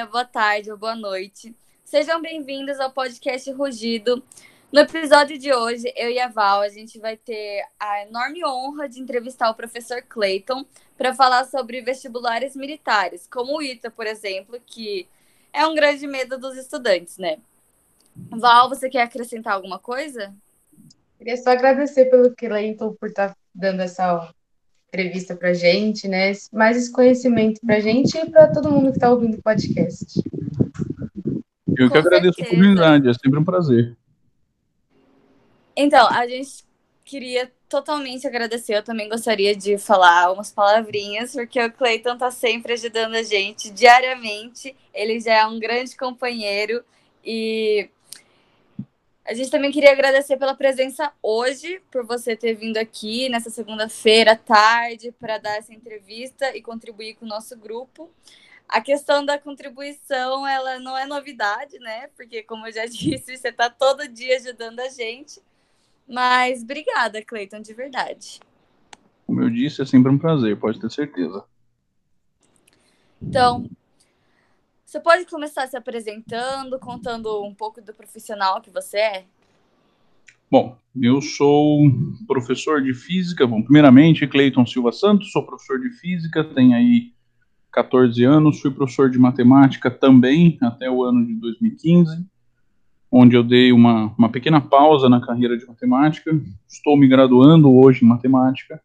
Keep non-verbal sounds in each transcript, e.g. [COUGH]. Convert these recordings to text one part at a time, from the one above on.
dia, boa tarde ou boa noite. Sejam bem-vindos ao podcast Rugido. No episódio de hoje, eu e a Val, a gente vai ter a enorme honra de entrevistar o professor Clayton para falar sobre vestibulares militares, como o ITA, por exemplo, que é um grande medo dos estudantes, né? Val, você quer acrescentar alguma coisa? Queria só agradecer pelo Clayton por estar tá dando essa entrevista para gente, né? Mais esse conhecimento para gente e para todo mundo que está ouvindo o podcast. Eu Com que agradeço certeza. a oportunidade, é sempre um prazer. Então, a gente queria totalmente agradecer. Eu também gostaria de falar umas palavrinhas, porque o Cleiton tá sempre ajudando a gente diariamente. Ele já é um grande companheiro e a gente também queria agradecer pela presença hoje, por você ter vindo aqui nessa segunda-feira tarde para dar essa entrevista e contribuir com o nosso grupo. A questão da contribuição, ela não é novidade, né? Porque, como eu já [LAUGHS] disse, você está todo dia ajudando a gente. Mas obrigada, Cleiton, de verdade. Como eu disse, é sempre um prazer, pode ter certeza. Então, você pode começar se apresentando, contando um pouco do profissional que você é? Bom, eu sou professor de física. Bom, primeiramente, Cleiton Silva Santos, sou professor de física, tenho aí 14 anos, fui professor de matemática também até o ano de 2015, onde eu dei uma, uma pequena pausa na carreira de matemática. Estou me graduando hoje em matemática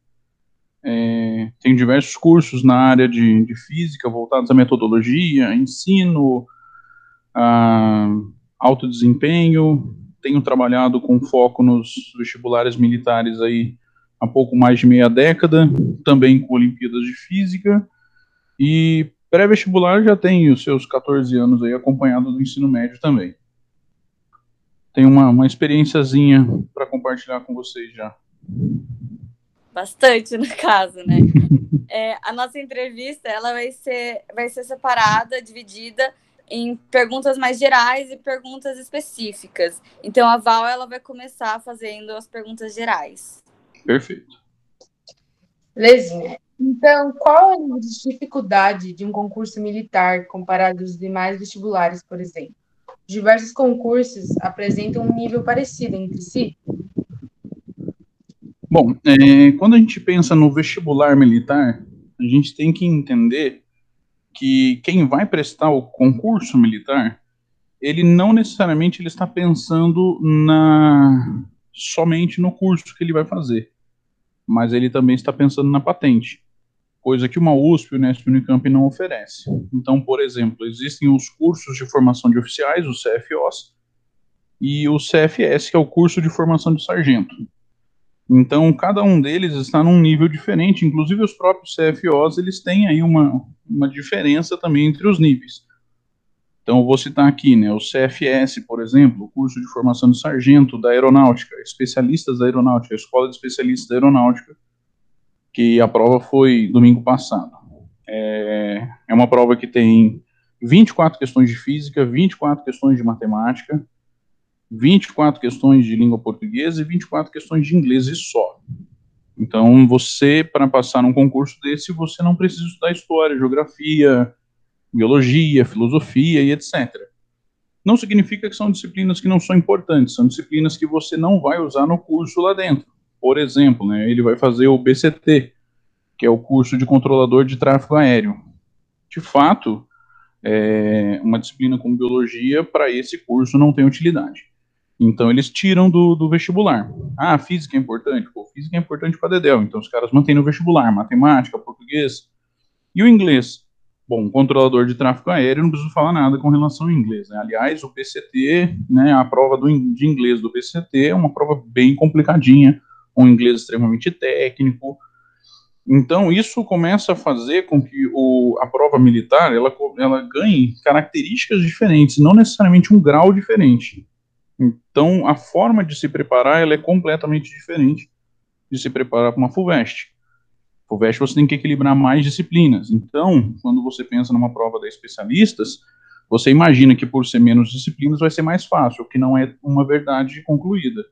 é, tenho diversos cursos na área de, de, física voltados à metodologia, ensino, a alto desempenho. Tenho trabalhado com foco nos vestibulares militares aí há pouco mais de meia década, também com Olimpíadas de Física. E pré-vestibular já tenho os seus 14 anos aí acompanhado do ensino médio também. Tenho uma, uma experiênciazinha para compartilhar com vocês já bastante no [LAUGHS] caso, né? É, a nossa entrevista ela vai ser, vai ser separada, dividida em perguntas mais gerais e perguntas específicas. Então a Val ela vai começar fazendo as perguntas gerais. Perfeito. Lezinha. Então, qual a dificuldade de um concurso militar comparado aos demais vestibulares, por exemplo? Diversos concursos apresentam um nível parecido entre si? Bom, é, quando a gente pensa no vestibular militar, a gente tem que entender que quem vai prestar o concurso militar, ele não necessariamente ele está pensando na somente no curso que ele vai fazer, mas ele também está pensando na patente, coisa que uma USP, o e o Unicamp não oferece. Então, por exemplo, existem os cursos de formação de oficiais, os CFOs, e o CFS, que é o curso de formação de sargento. Então, cada um deles está num nível diferente, inclusive os próprios CFOs, eles têm aí uma, uma diferença também entre os níveis. Então, eu vou citar aqui, né, o CFS, por exemplo, o curso de formação de sargento da aeronáutica, especialistas da aeronáutica, a Escola de Especialistas da Aeronáutica, que a prova foi domingo passado. É, é uma prova que tem 24 questões de física, 24 questões de matemática, 24 questões de língua portuguesa e 24 questões de inglês e só. Então, você, para passar num concurso desse, você não precisa estudar história, geografia, biologia, filosofia e etc. Não significa que são disciplinas que não são importantes, são disciplinas que você não vai usar no curso lá dentro. Por exemplo, né, ele vai fazer o BCT, que é o curso de controlador de tráfego aéreo. De fato, é, uma disciplina como biologia, para esse curso, não tem utilidade. Então eles tiram do, do vestibular. Ah, física é importante? Pô, física é importante para Dedel, então os caras mantêm no vestibular, matemática, português. E o inglês? Bom, controlador de tráfego aéreo, não preciso falar nada com relação ao inglês. Né? Aliás, o PCT, né, a prova do, de inglês do PCT é uma prova bem complicadinha, um inglês extremamente técnico. Então, isso começa a fazer com que o, a prova militar ela, ela ganhe características diferentes, não necessariamente um grau diferente. Então, a forma de se preparar ela é completamente diferente de se preparar para uma FUVEST. FUVEST você tem que equilibrar mais disciplinas. Então, quando você pensa numa prova da especialistas, você imagina que por ser menos disciplinas vai ser mais fácil, o que não é uma verdade concluída.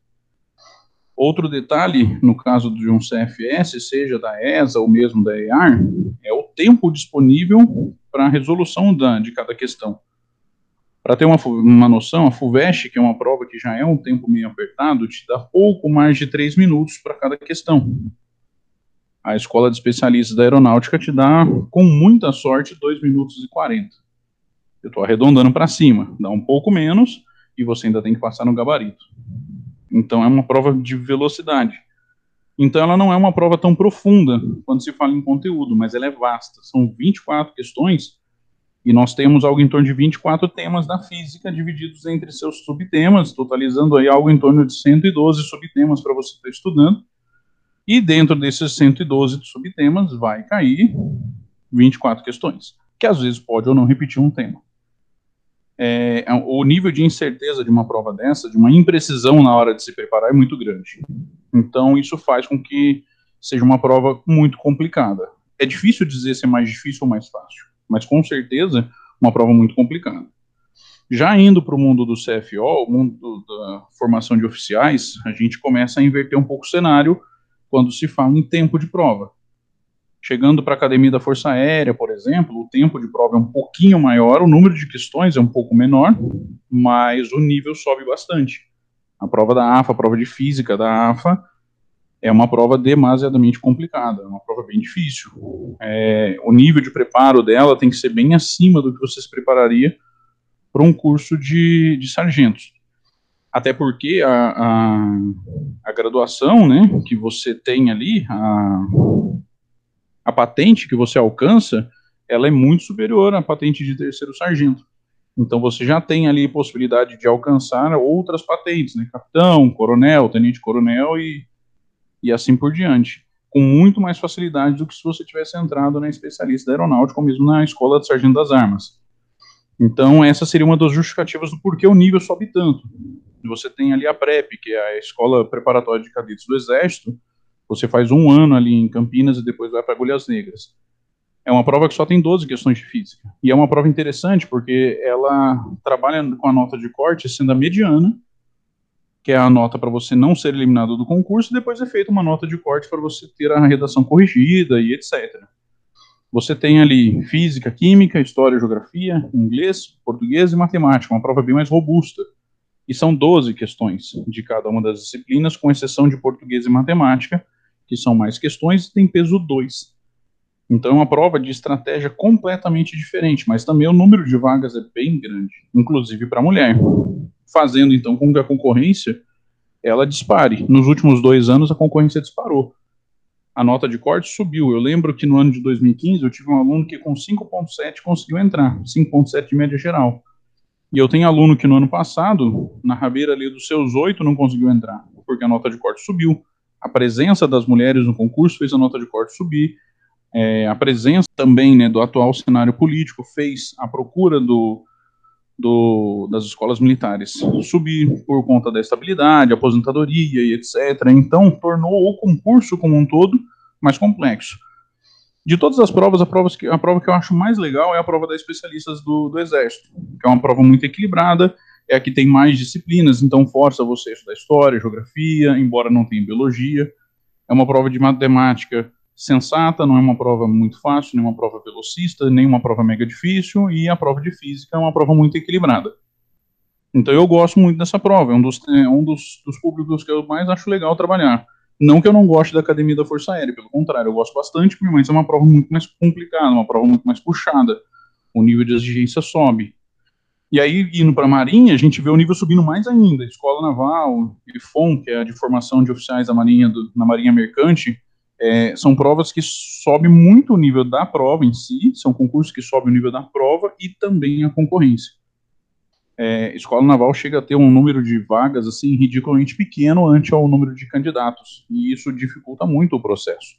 Outro detalhe, no caso de um CFS, seja da ESA ou mesmo da EAR, é o tempo disponível para a resolução da, de cada questão. Para ter uma, uma noção, a FUVEST, que é uma prova que já é um tempo meio apertado, te dá pouco mais de 3 minutos para cada questão. A escola de especialistas da aeronáutica te dá, com muita sorte, 2 minutos e 40. Eu estou arredondando para cima, dá um pouco menos e você ainda tem que passar no gabarito. Então é uma prova de velocidade. Então ela não é uma prova tão profunda quando se fala em conteúdo, mas ela é vasta. São 24 questões e nós temos algo em torno de 24 temas da física divididos entre seus subtemas, totalizando aí algo em torno de 112 subtemas para você estar estudando. E dentro desses 112 subtemas vai cair 24 questões, que às vezes pode ou não repetir um tema. É, o nível de incerteza de uma prova dessa, de uma imprecisão na hora de se preparar, é muito grande. Então, isso faz com que seja uma prova muito complicada. É difícil dizer se é mais difícil ou mais fácil mas com certeza uma prova muito complicada. Já indo para o mundo do CFO, o mundo da formação de oficiais, a gente começa a inverter um pouco o cenário quando se fala em tempo de prova. Chegando para a Academia da Força Aérea, por exemplo, o tempo de prova é um pouquinho maior, o número de questões é um pouco menor, mas o nível sobe bastante. A prova da AFA, a prova de física da AFA, é uma prova demasiadamente complicada, é uma prova bem difícil. É, o nível de preparo dela tem que ser bem acima do que você se prepararia para um curso de, de sargentos. Até porque a, a, a, graduação né, que você tem ali, a, a patente que você alcança, ela é muito superior à patente de terceiro sargento. Então você já tem ali possibilidade de alcançar outras patentes, né, capitão, coronel, tenente coronel e e assim por diante, com muito mais facilidade do que se você tivesse entrado na especialista da aeronáutica ou mesmo na escola de sargento das armas. Então, essa seria uma das justificativas do porquê o nível sobe tanto. Você tem ali a PrEP, que é a escola preparatória de cadetes do Exército, você faz um ano ali em Campinas e depois vai para Agulhas Negras. É uma prova que só tem 12 questões de física. E é uma prova interessante porque ela trabalha com a nota de corte sendo a mediana que é a nota para você não ser eliminado do concurso, e depois é feita uma nota de corte para você ter a redação corrigida e etc. Você tem ali física, química, história, geografia, inglês, português e matemática, uma prova bem mais robusta. E são 12 questões de cada uma das disciplinas, com exceção de português e matemática, que são mais questões e tem peso 2. Então é uma prova de estratégia completamente diferente, mas também o número de vagas é bem grande, inclusive para mulher fazendo então com que a concorrência ela dispare. Nos últimos dois anos a concorrência disparou. A nota de corte subiu. Eu lembro que no ano de 2015 eu tive um aluno que com 5.7 conseguiu entrar, 5.7 de média geral. E eu tenho aluno que no ano passado, na rabeira ali dos seus oito, não conseguiu entrar, porque a nota de corte subiu. A presença das mulheres no concurso fez a nota de corte subir. É, a presença também né, do atual cenário político fez a procura do, do, das escolas militares subir por conta da estabilidade, aposentadoria e etc. Então, tornou o concurso como um todo mais complexo. De todas as provas, a prova que, a prova que eu acho mais legal é a prova das especialistas do, do Exército, que é uma prova muito equilibrada, é a que tem mais disciplinas, então força você a estudar história, geografia, embora não tenha biologia. É uma prova de matemática sensata, não é uma prova muito fácil, nem uma prova velocista, nem uma prova mega difícil, e a prova de física é uma prova muito equilibrada. Então eu gosto muito dessa prova, é um dos, é um dos, dos públicos que eu mais acho legal trabalhar. Não que eu não goste da Academia da Força Aérea, pelo contrário, eu gosto bastante, mas é uma prova muito mais complicada, uma prova muito mais puxada. O nível de exigência sobe. E aí, indo para a Marinha, a gente vê o nível subindo mais ainda. Escola Naval, IFOM, que é a de formação de oficiais da Marinha, do, na Marinha Mercante, é, são provas que sobem muito o nível da prova em si, são concursos que sobem o nível da prova e também a concorrência. É, escola naval chega a ter um número de vagas assim ridiculamente pequeno ante ao número de candidatos e isso dificulta muito o processo.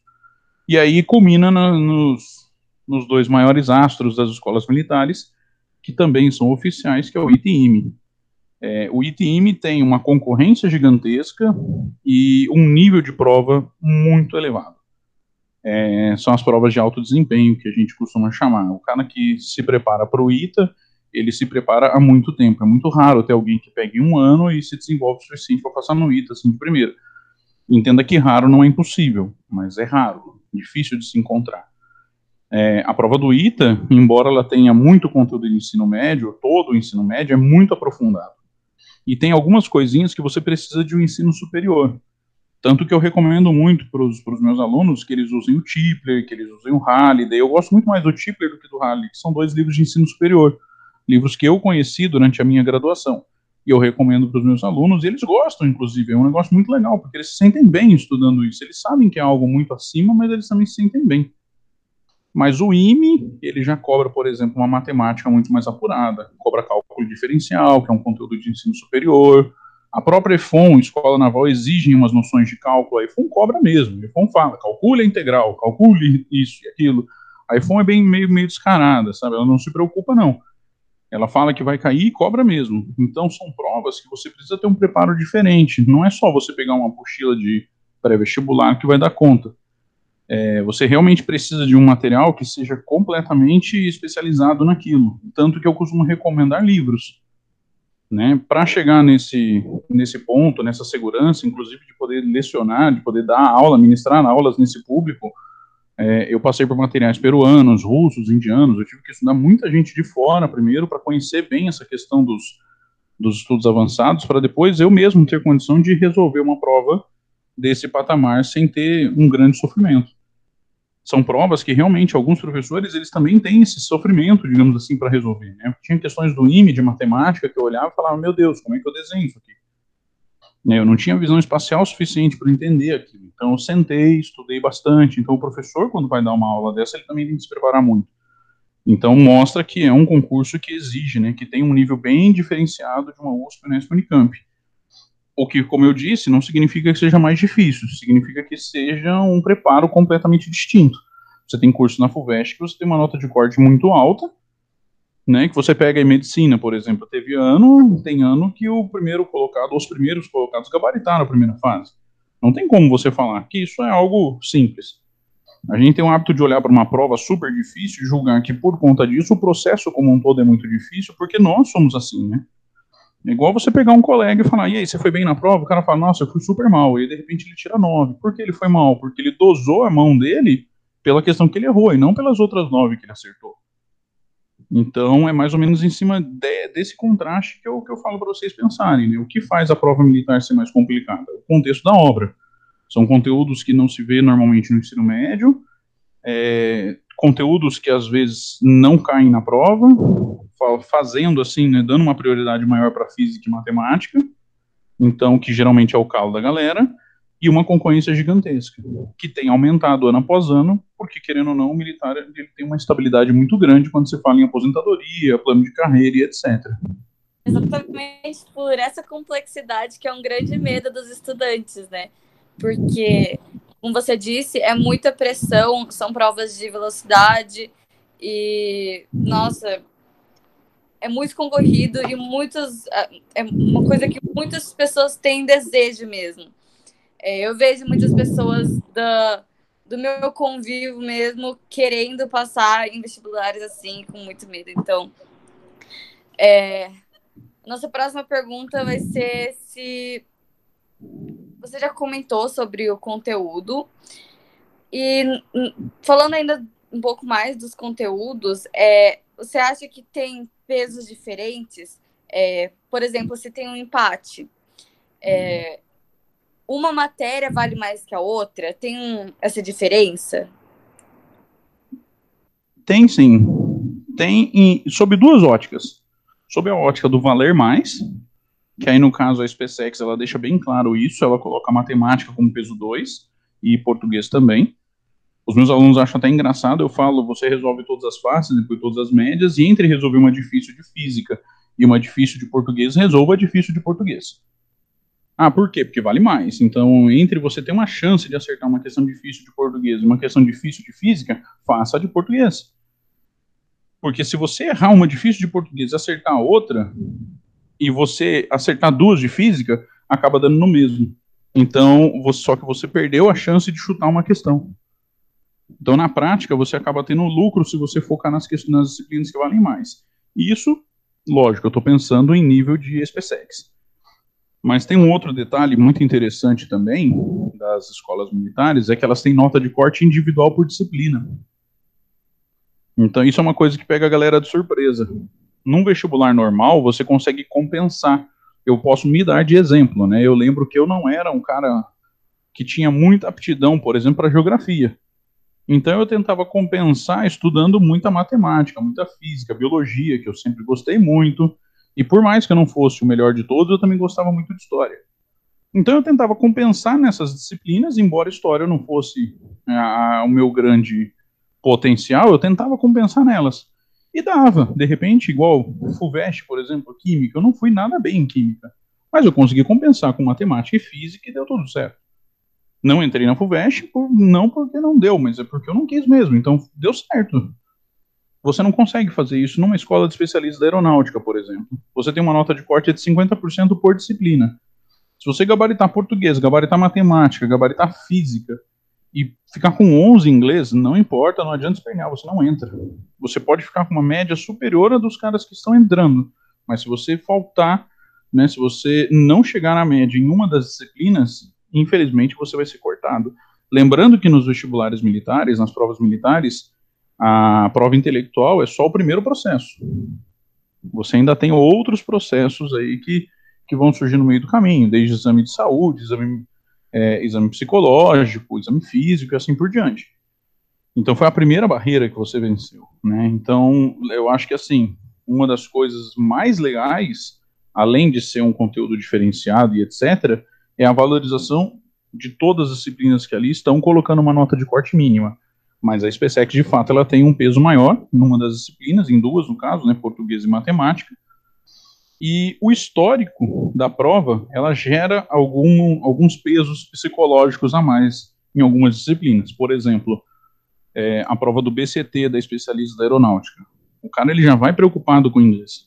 E aí culmina na, nos, nos dois maiores astros das escolas militares, que também são oficiais, que é o ITIM. É, o ITM tem uma concorrência gigantesca e um nível de prova muito elevado. É, são as provas de alto desempenho que a gente costuma chamar. O cara que se prepara para o ITA, ele se prepara há muito tempo. É muito raro ter alguém que pegue um ano e se desenvolve o suficiente para passar no ITA, assim, de primeira. Entenda que raro não é impossível, mas é raro, difícil de se encontrar. É, a prova do ITA, embora ela tenha muito conteúdo de ensino médio, todo o ensino médio é muito aprofundado. E tem algumas coisinhas que você precisa de um ensino superior. Tanto que eu recomendo muito para os meus alunos que eles usem o Tipler, que eles usem o Halliday. Eu gosto muito mais do Tipler do que do Halliday, que são dois livros de ensino superior. Livros que eu conheci durante a minha graduação. E eu recomendo para os meus alunos, e eles gostam, inclusive. É um negócio muito legal, porque eles se sentem bem estudando isso. Eles sabem que é algo muito acima, mas eles também se sentem bem. Mas o IME, ele já cobra, por exemplo, uma matemática muito mais apurada. Cobra cálculo diferencial, que é um conteúdo de ensino superior a própria EFON, Escola Naval, exigem umas noções de cálculo. A EFON cobra mesmo. A EFON fala, calcule a integral, calcule isso e aquilo. A EFON é bem meio, meio descarada, sabe? Ela não se preocupa, não. Ela fala que vai cair e cobra mesmo. Então, são provas que você precisa ter um preparo diferente. Não é só você pegar uma apostila de pré-vestibular que vai dar conta. É, você realmente precisa de um material que seja completamente especializado naquilo. Tanto que eu costumo recomendar livros né, para chegar nesse, nesse ponto, nessa segurança, inclusive de poder lecionar, de poder dar aula, ministrar aulas nesse público, é, eu passei por materiais peruanos, russos, indianos, eu tive que estudar muita gente de fora primeiro para conhecer bem essa questão dos, dos estudos avançados, para depois eu mesmo ter condição de resolver uma prova desse patamar sem ter um grande sofrimento são provas que realmente alguns professores eles também têm esse sofrimento, digamos assim, para resolver. Né? Tinha questões do IME de matemática que eu olhava e falava, meu Deus, como é que eu desenho isso aqui? Né, eu não tinha visão espacial suficiente para entender aquilo. Então eu sentei, estudei bastante. Então o professor, quando vai dar uma aula dessa, ele também tem que se preparar muito. Então mostra que é um concurso que exige, né, que tem um nível bem diferenciado de uma USP, Unesp, Unicamp. O que, como eu disse, não significa que seja mais difícil, significa que seja um preparo completamente distinto. Você tem curso na FUVEST que você tem uma nota de corte muito alta, né, que você pega em medicina, por exemplo, teve ano, tem ano que o primeiro colocado, os primeiros colocados gabaritaram a primeira fase. Não tem como você falar que isso é algo simples. A gente tem o hábito de olhar para uma prova super difícil e julgar que por conta disso o processo como um todo é muito difícil, porque nós somos assim, né? É igual você pegar um colega e falar, e aí, você foi bem na prova? O cara fala, nossa, eu fui super mal. E de repente ele tira nove. Por que ele foi mal? Porque ele dosou a mão dele pela questão que ele errou e não pelas outras nove que ele acertou. Então é mais ou menos em cima de, desse contraste que eu, que eu falo para vocês pensarem. Né? O que faz a prova militar ser mais complicada? O contexto da obra. São conteúdos que não se vê normalmente no ensino médio, é, conteúdos que às vezes não caem na prova, fazendo assim, né, dando uma prioridade maior para física e matemática, então que geralmente é o calo da galera, e uma concorrência gigantesca, que tem aumentado ano após ano, porque querendo ou não, o militar ele tem uma estabilidade muito grande quando se fala em aposentadoria, plano de carreira e etc. Exatamente por essa complexidade que é um grande medo dos estudantes, né? Porque como você disse, é muita pressão, são provas de velocidade e, nossa, é muito concorrido e muitos, é, é uma coisa que muitas pessoas têm desejo mesmo. É, eu vejo muitas pessoas da, do meu convívio mesmo querendo passar em vestibulares assim, com muito medo. Então, é, nossa próxima pergunta vai ser se você já comentou sobre o conteúdo. E falando ainda um pouco mais dos conteúdos, é, você acha que tem pesos diferentes? É, por exemplo, se tem um empate, é, uma matéria vale mais que a outra? Tem um, essa diferença? Tem sim. Tem em, sob duas óticas. Sob a ótica do valer mais, que aí no caso a SpaceX ela deixa bem claro isso, ela coloca matemática como peso 2 e português também. Os meus alunos acham até engraçado, eu falo, você resolve todas as faces, depois todas as médias, e entre resolver uma difícil de física e uma difícil de português, resolva a difícil de português. Ah, por quê? Porque vale mais. Então, entre você ter uma chance de acertar uma questão difícil de português e uma questão difícil de física, faça a de português. Porque se você errar uma difícil de português e acertar outra, e você acertar duas de física, acaba dando no mesmo. Então, só que você perdeu a chance de chutar uma questão. Então, na prática, você acaba tendo lucro se você focar nas, nas disciplinas que valem mais. E isso, lógico, eu estou pensando em nível de SpaceX. Mas tem um outro detalhe muito interessante também das escolas militares, é que elas têm nota de corte individual por disciplina. Então isso é uma coisa que pega a galera de surpresa. Num vestibular normal, você consegue compensar. Eu posso me dar de exemplo, né? Eu lembro que eu não era um cara que tinha muita aptidão, por exemplo, para geografia. Então eu tentava compensar estudando muita matemática, muita física, biologia, que eu sempre gostei muito, e por mais que eu não fosse o melhor de todos, eu também gostava muito de história. Então eu tentava compensar nessas disciplinas, embora história não fosse é, a, o meu grande potencial, eu tentava compensar nelas. E dava, de repente, igual FUVEST, por exemplo, química, eu não fui nada bem em química. Mas eu consegui compensar com matemática e física e deu tudo certo. Não entrei na FUVEST, por, não porque não deu, mas é porque eu não quis mesmo, então deu certo. Você não consegue fazer isso numa escola de especialistas da aeronáutica, por exemplo. Você tem uma nota de corte de 50% por disciplina. Se você gabaritar português, gabaritar matemática, gabaritar física e ficar com 11 em inglês, não importa, não adianta espernear, você não entra. Você pode ficar com uma média superior a dos caras que estão entrando, mas se você faltar, né, se você não chegar na média em uma das disciplinas, infelizmente você vai ser cortado. Lembrando que nos vestibulares militares, nas provas militares, a prova intelectual é só o primeiro processo. Você ainda tem outros processos aí que, que vão surgir no meio do caminho, desde exame de saúde, exame, é, exame psicológico, exame físico e assim por diante. Então foi a primeira barreira que você venceu, né? Então eu acho que assim uma das coisas mais legais, além de ser um conteúdo diferenciado e etc, é a valorização de todas as disciplinas que ali estão colocando uma nota de corte mínima mas a SpaceX, de fato, ela tem um peso maior numa das disciplinas, em duas, no caso, né, português e matemática, e o histórico da prova, ela gera algum, alguns pesos psicológicos a mais em algumas disciplinas. Por exemplo, é, a prova do BCT, da especialista da aeronáutica. O cara ele já vai preocupado com o inglês.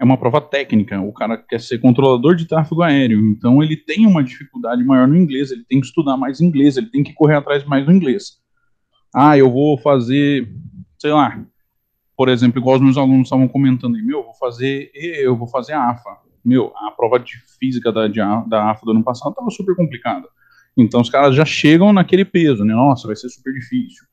É uma prova técnica, o cara quer ser controlador de tráfego aéreo, então ele tem uma dificuldade maior no inglês, ele tem que estudar mais inglês, ele tem que correr atrás mais do inglês. Ah, eu vou fazer, sei lá, por exemplo, igual os meus alunos estavam comentando aí, meu, eu vou fazer, eu vou fazer a AFA. Meu, a prova de física da, de, da AFA do ano passado estava super complicada. Então os caras já chegam naquele peso, né? Nossa, vai ser super difícil.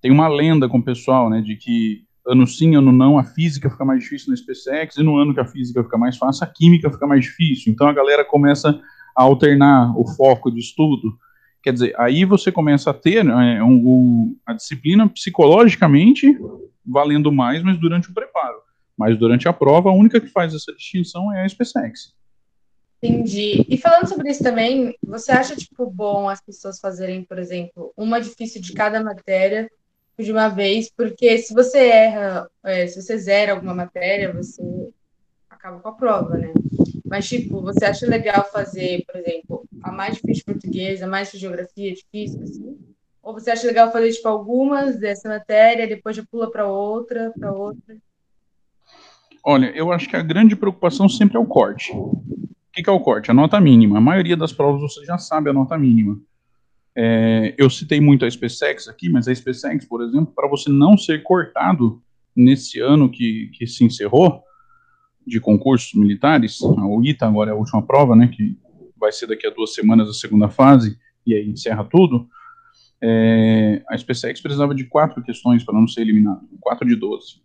Tem uma lenda com o pessoal, né, de que ano sim, ano não, a física fica mais difícil na SpaceX, e no ano que a física fica mais fácil, a química fica mais difícil. Então a galera começa a alternar o foco de estudo Quer dizer, aí você começa a ter é, um, um, a disciplina psicologicamente valendo mais, mas durante o preparo. Mas durante a prova, a única que faz essa distinção é a SpaceX. Entendi. E falando sobre isso também, você acha tipo bom as pessoas fazerem, por exemplo, uma difícil de cada matéria de uma vez? Porque se você erra, é, se você zera alguma matéria, você acaba com a prova, né? Mas, tipo, você acha legal fazer, por exemplo, a mais difícil de português, a mais de geografia, difícil, assim? Ou você acha legal fazer, tipo, algumas dessa matéria, depois já pula para outra, para outra? Olha, eu acho que a grande preocupação sempre é o corte. O que, é o corte? A nota mínima. A maioria das provas você já sabe a nota mínima. É, eu citei muito a SpaceX aqui, mas a SpaceX, por exemplo, para você não ser cortado nesse ano que, que se encerrou, de concursos militares, o ITA agora é a última prova, né, que vai ser daqui a duas semanas a segunda fase, e aí encerra tudo, é, a SpaceX precisava de quatro questões para não ser eliminado, quatro de 12.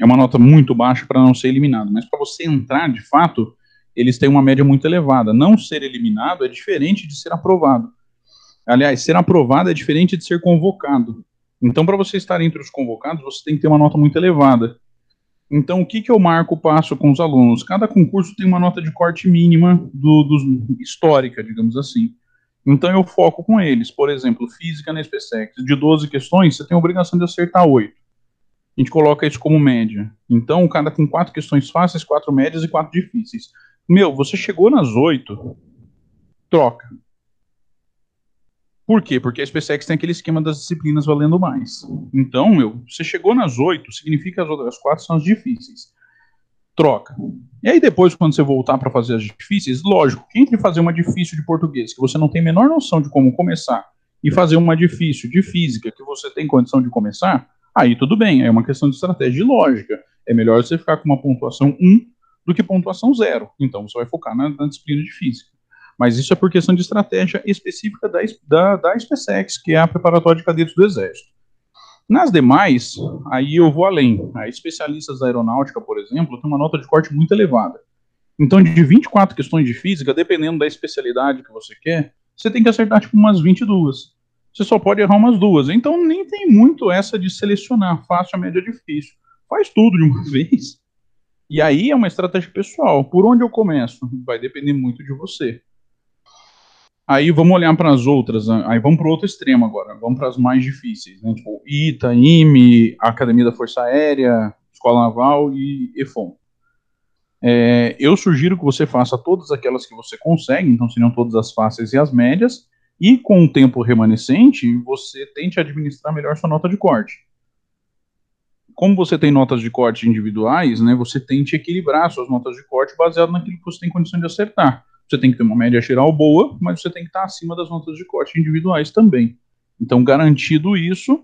É uma nota muito baixa para não ser eliminado, mas para você entrar, de fato, eles têm uma média muito elevada. Não ser eliminado é diferente de ser aprovado. Aliás, ser aprovado é diferente de ser convocado. Então, para você estar entre os convocados, você tem que ter uma nota muito elevada. Então, o que, que eu marco passo com os alunos? Cada concurso tem uma nota de corte mínima do, do, histórica, digamos assim. Então, eu foco com eles. Por exemplo, física na SpaceX. De 12 questões, você tem a obrigação de acertar 8. A gente coloca isso como média. Então, o cara tem quatro questões fáceis, quatro médias e quatro difíceis. Meu, você chegou nas 8, troca. Por quê? Porque a SpaceX tem aquele esquema das disciplinas valendo mais. Então, meu, você chegou nas oito, significa que as outras quatro são as difíceis. Troca. E aí depois, quando você voltar para fazer as difíceis, lógico, que entre fazer uma difícil de português, que você não tem a menor noção de como começar, e fazer uma difícil de física, que você tem condição de começar, aí tudo bem, é uma questão de estratégia e lógica. É melhor você ficar com uma pontuação 1 do que pontuação zero. Então você vai focar na, na disciplina de física. Mas isso é por questão de estratégia específica da, da, da SpaceX, que é a preparatória de cadetes do Exército. Nas demais, aí eu vou além. A especialistas da aeronáutica, por exemplo, tem uma nota de corte muito elevada. Então, de 24 questões de física, dependendo da especialidade que você quer, você tem que acertar tipo umas 22. Você só pode errar umas duas. Então, nem tem muito essa de selecionar fácil, média, difícil. Faz tudo de uma [LAUGHS] vez. E aí é uma estratégia pessoal. Por onde eu começo? Vai depender muito de você. Aí vamos olhar para as outras, né? aí vamos para o outro extremo agora, vamos para as mais difíceis, né? tipo ITA, IME, Academia da Força Aérea, Escola Naval e EFON. É, eu sugiro que você faça todas aquelas que você consegue, então seriam todas as fáceis e as médias, e com o tempo remanescente, você tente administrar melhor sua nota de corte. Como você tem notas de corte individuais, né, você tente equilibrar suas notas de corte baseado naquilo que você tem condição de acertar. Você tem que ter uma média geral boa, mas você tem que estar acima das notas de corte individuais também. Então, garantido isso,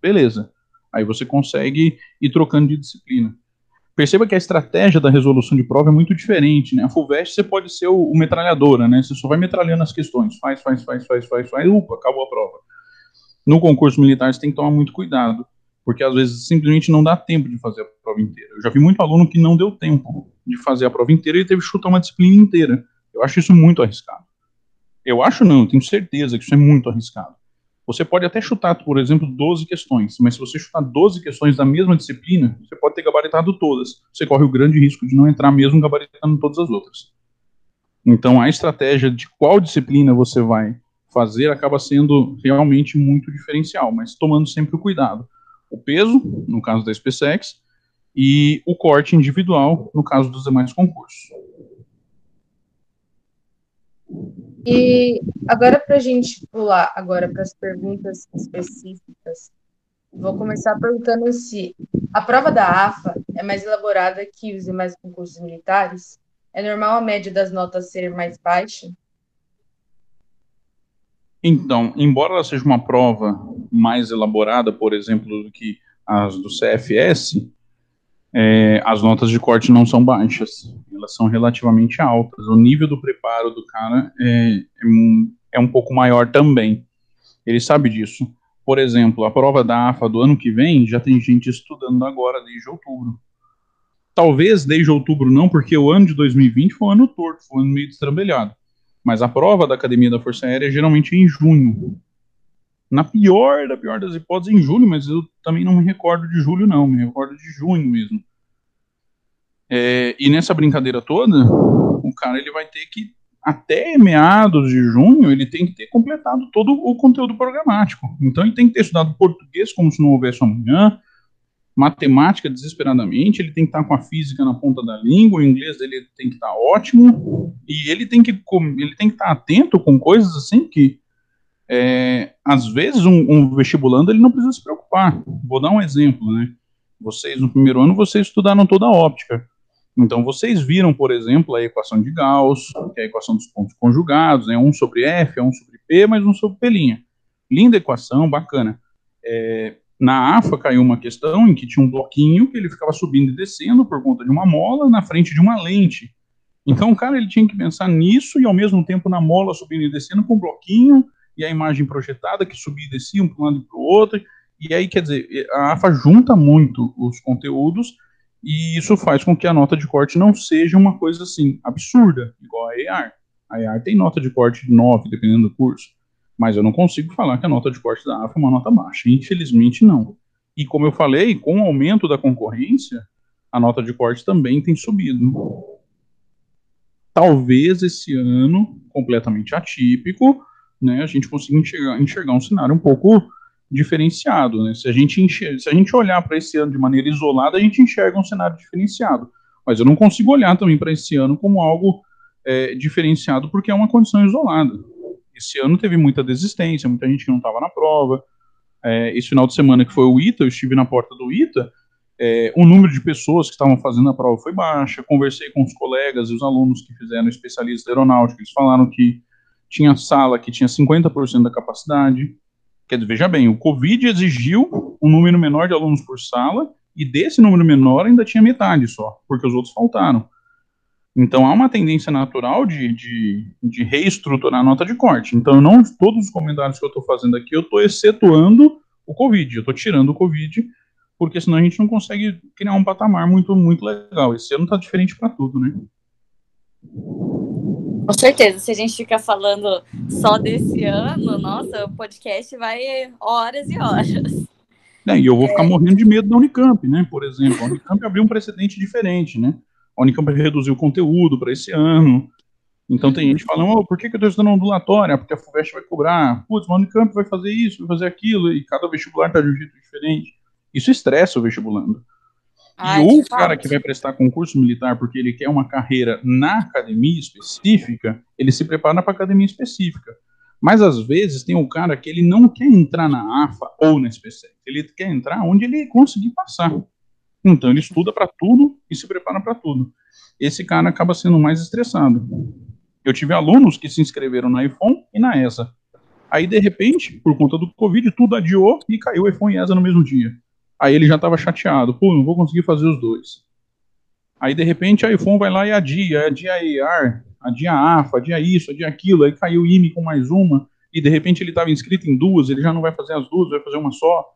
beleza. Aí você consegue ir trocando de disciplina. Perceba que a estratégia da resolução de prova é muito diferente, né? A FUVEST você pode ser o, metralhadora, né? Você só vai metralhando as questões. Faz, faz, faz, faz, faz, faz, upa, acabou a prova. No concurso militar você tem que tomar muito cuidado, porque às vezes simplesmente não dá tempo de fazer a prova inteira. Eu já vi muito aluno que não deu tempo de fazer a prova inteira e teve que chutar uma disciplina inteira. Eu acho isso muito arriscado. Eu acho não, eu tenho certeza que isso é muito arriscado. Você pode até chutar, por exemplo, 12 questões, mas se você chutar 12 questões da mesma disciplina, você pode ter gabaritado todas. Você corre o grande risco de não entrar mesmo gabaritando todas as outras. Então, a estratégia de qual disciplina você vai fazer acaba sendo realmente muito diferencial, mas tomando sempre o cuidado. O peso, no caso da SpaceX, e o corte individual, no caso dos demais concursos. E agora, para a gente pular agora para as perguntas específicas, vou começar perguntando se a prova da AFA é mais elaborada que os demais concursos militares? É normal a média das notas ser mais baixa? Então, embora ela seja uma prova mais elaborada, por exemplo, do que as do CFS, é, as notas de corte não são baixas, elas são relativamente altas. O nível do preparo do cara é, é, um, é um pouco maior também. Ele sabe disso. Por exemplo, a prova da AFA do ano que vem já tem gente estudando agora desde outubro. Talvez desde outubro não, porque o ano de 2020 foi um ano torto, foi um ano meio destrambelhado. Mas a prova da Academia da Força Aérea é geralmente em junho. Na pior da pior das hipóteses, em julho, mas eu também não me recordo de julho, não, me recordo de junho mesmo. É, e nessa brincadeira toda, o cara ele vai ter que, até meados de junho, ele tem que ter completado todo o conteúdo programático. Então ele tem que ter estudado português como se não houvesse amanhã, matemática desesperadamente, ele tem que estar com a física na ponta da língua, o inglês dele tem que estar ótimo, e ele tem que, ele tem que estar atento com coisas assim que é, às vezes um, um, vestibulando ele não precisa se preocupar. Vou dar um exemplo, né? Vocês no primeiro ano vocês estudaram toda a óptica. Então vocês viram, por exemplo, a equação de Gauss, que é a equação dos pontos conjugados, né? Um sobre F, é um sobre P, mais um sobre P'. Linda equação, bacana. É, na AFA caiu uma questão em que tinha um bloquinho que ele ficava subindo e descendo por conta de uma mola na frente de uma lente. Então o cara ele tinha que pensar nisso e ao mesmo tempo na mola subindo e descendo com o bloquinho e a imagem projetada que subia e descia um para um lado e para o outro. E aí, quer dizer, a AFA junta muito os conteúdos e isso faz com que a nota de corte não seja uma coisa assim absurda, igual a EAR. A EAR tem nota de corte de 9, dependendo do curso. Mas eu não consigo falar que a nota de corte da AFA é uma nota baixa. Infelizmente, não. E como eu falei, com o aumento da concorrência, a nota de corte também tem subido. Talvez esse ano, completamente atípico, né, a gente consiga enxergar, enxergar um cenário um pouco diferenciado. Né? Se, a gente se a gente olhar para esse ano de maneira isolada, a gente enxerga um cenário diferenciado. Mas eu não consigo olhar também para esse ano como algo é, diferenciado porque é uma condição isolada. Esse ano teve muita desistência, muita gente que não estava na prova. É, esse final de semana que foi o ITA, eu estive na porta do ITA, é, o número de pessoas que estavam fazendo a prova foi baixa. Conversei com os colegas e os alunos que fizeram especialistas aeronáutica, eles falaram que tinha sala que tinha 50% da capacidade. Quer dizer, veja bem, o Covid exigiu um número menor de alunos por sala, e desse número menor ainda tinha metade só, porque os outros faltaram. Então há uma tendência natural de, de, de reestruturar a nota de corte. Então, não todos os comentários que eu estou fazendo aqui, eu estou excetuando o Covid, eu estou tirando o Covid, porque senão a gente não consegue criar um patamar muito, muito legal. Esse ano está diferente para tudo, né? Com certeza, se a gente ficar falando só desse ano, nossa, o podcast vai horas e horas. É, e eu vou ficar é... morrendo de medo da Unicamp, né? Por exemplo, a Unicamp abriu um precedente diferente, né? A Unicamp reduziu o conteúdo para esse ano. Então uhum. tem gente falando, oh, por que, que eu estou estudando ondulatória? Porque a FUVEST vai cobrar. Putz, a Unicamp vai fazer isso, vai fazer aquilo, e cada vestibular está de um jeito diferente. Isso estressa o vestibulando. Ai, e o cara que vai prestar concurso militar porque ele quer uma carreira na academia específica, ele se prepara para academia específica. Mas às vezes tem um cara que ele não quer entrar na AFA ou na SPC, ele quer entrar onde ele conseguir passar. Então ele estuda para tudo e se prepara para tudo. Esse cara acaba sendo mais estressado. Eu tive alunos que se inscreveram na iPhone e na ESA. Aí, de repente, por conta do Covid, tudo adiou e caiu iPhone e ESA no mesmo dia. Aí ele já estava chateado. Pô, não vou conseguir fazer os dois. Aí, de repente, a iPhone vai lá e adia. Adia AR, adia AFA, adia isso, adia aquilo. Aí caiu o IME com mais uma. E, de repente, ele estava inscrito em duas. Ele já não vai fazer as duas, vai fazer uma só.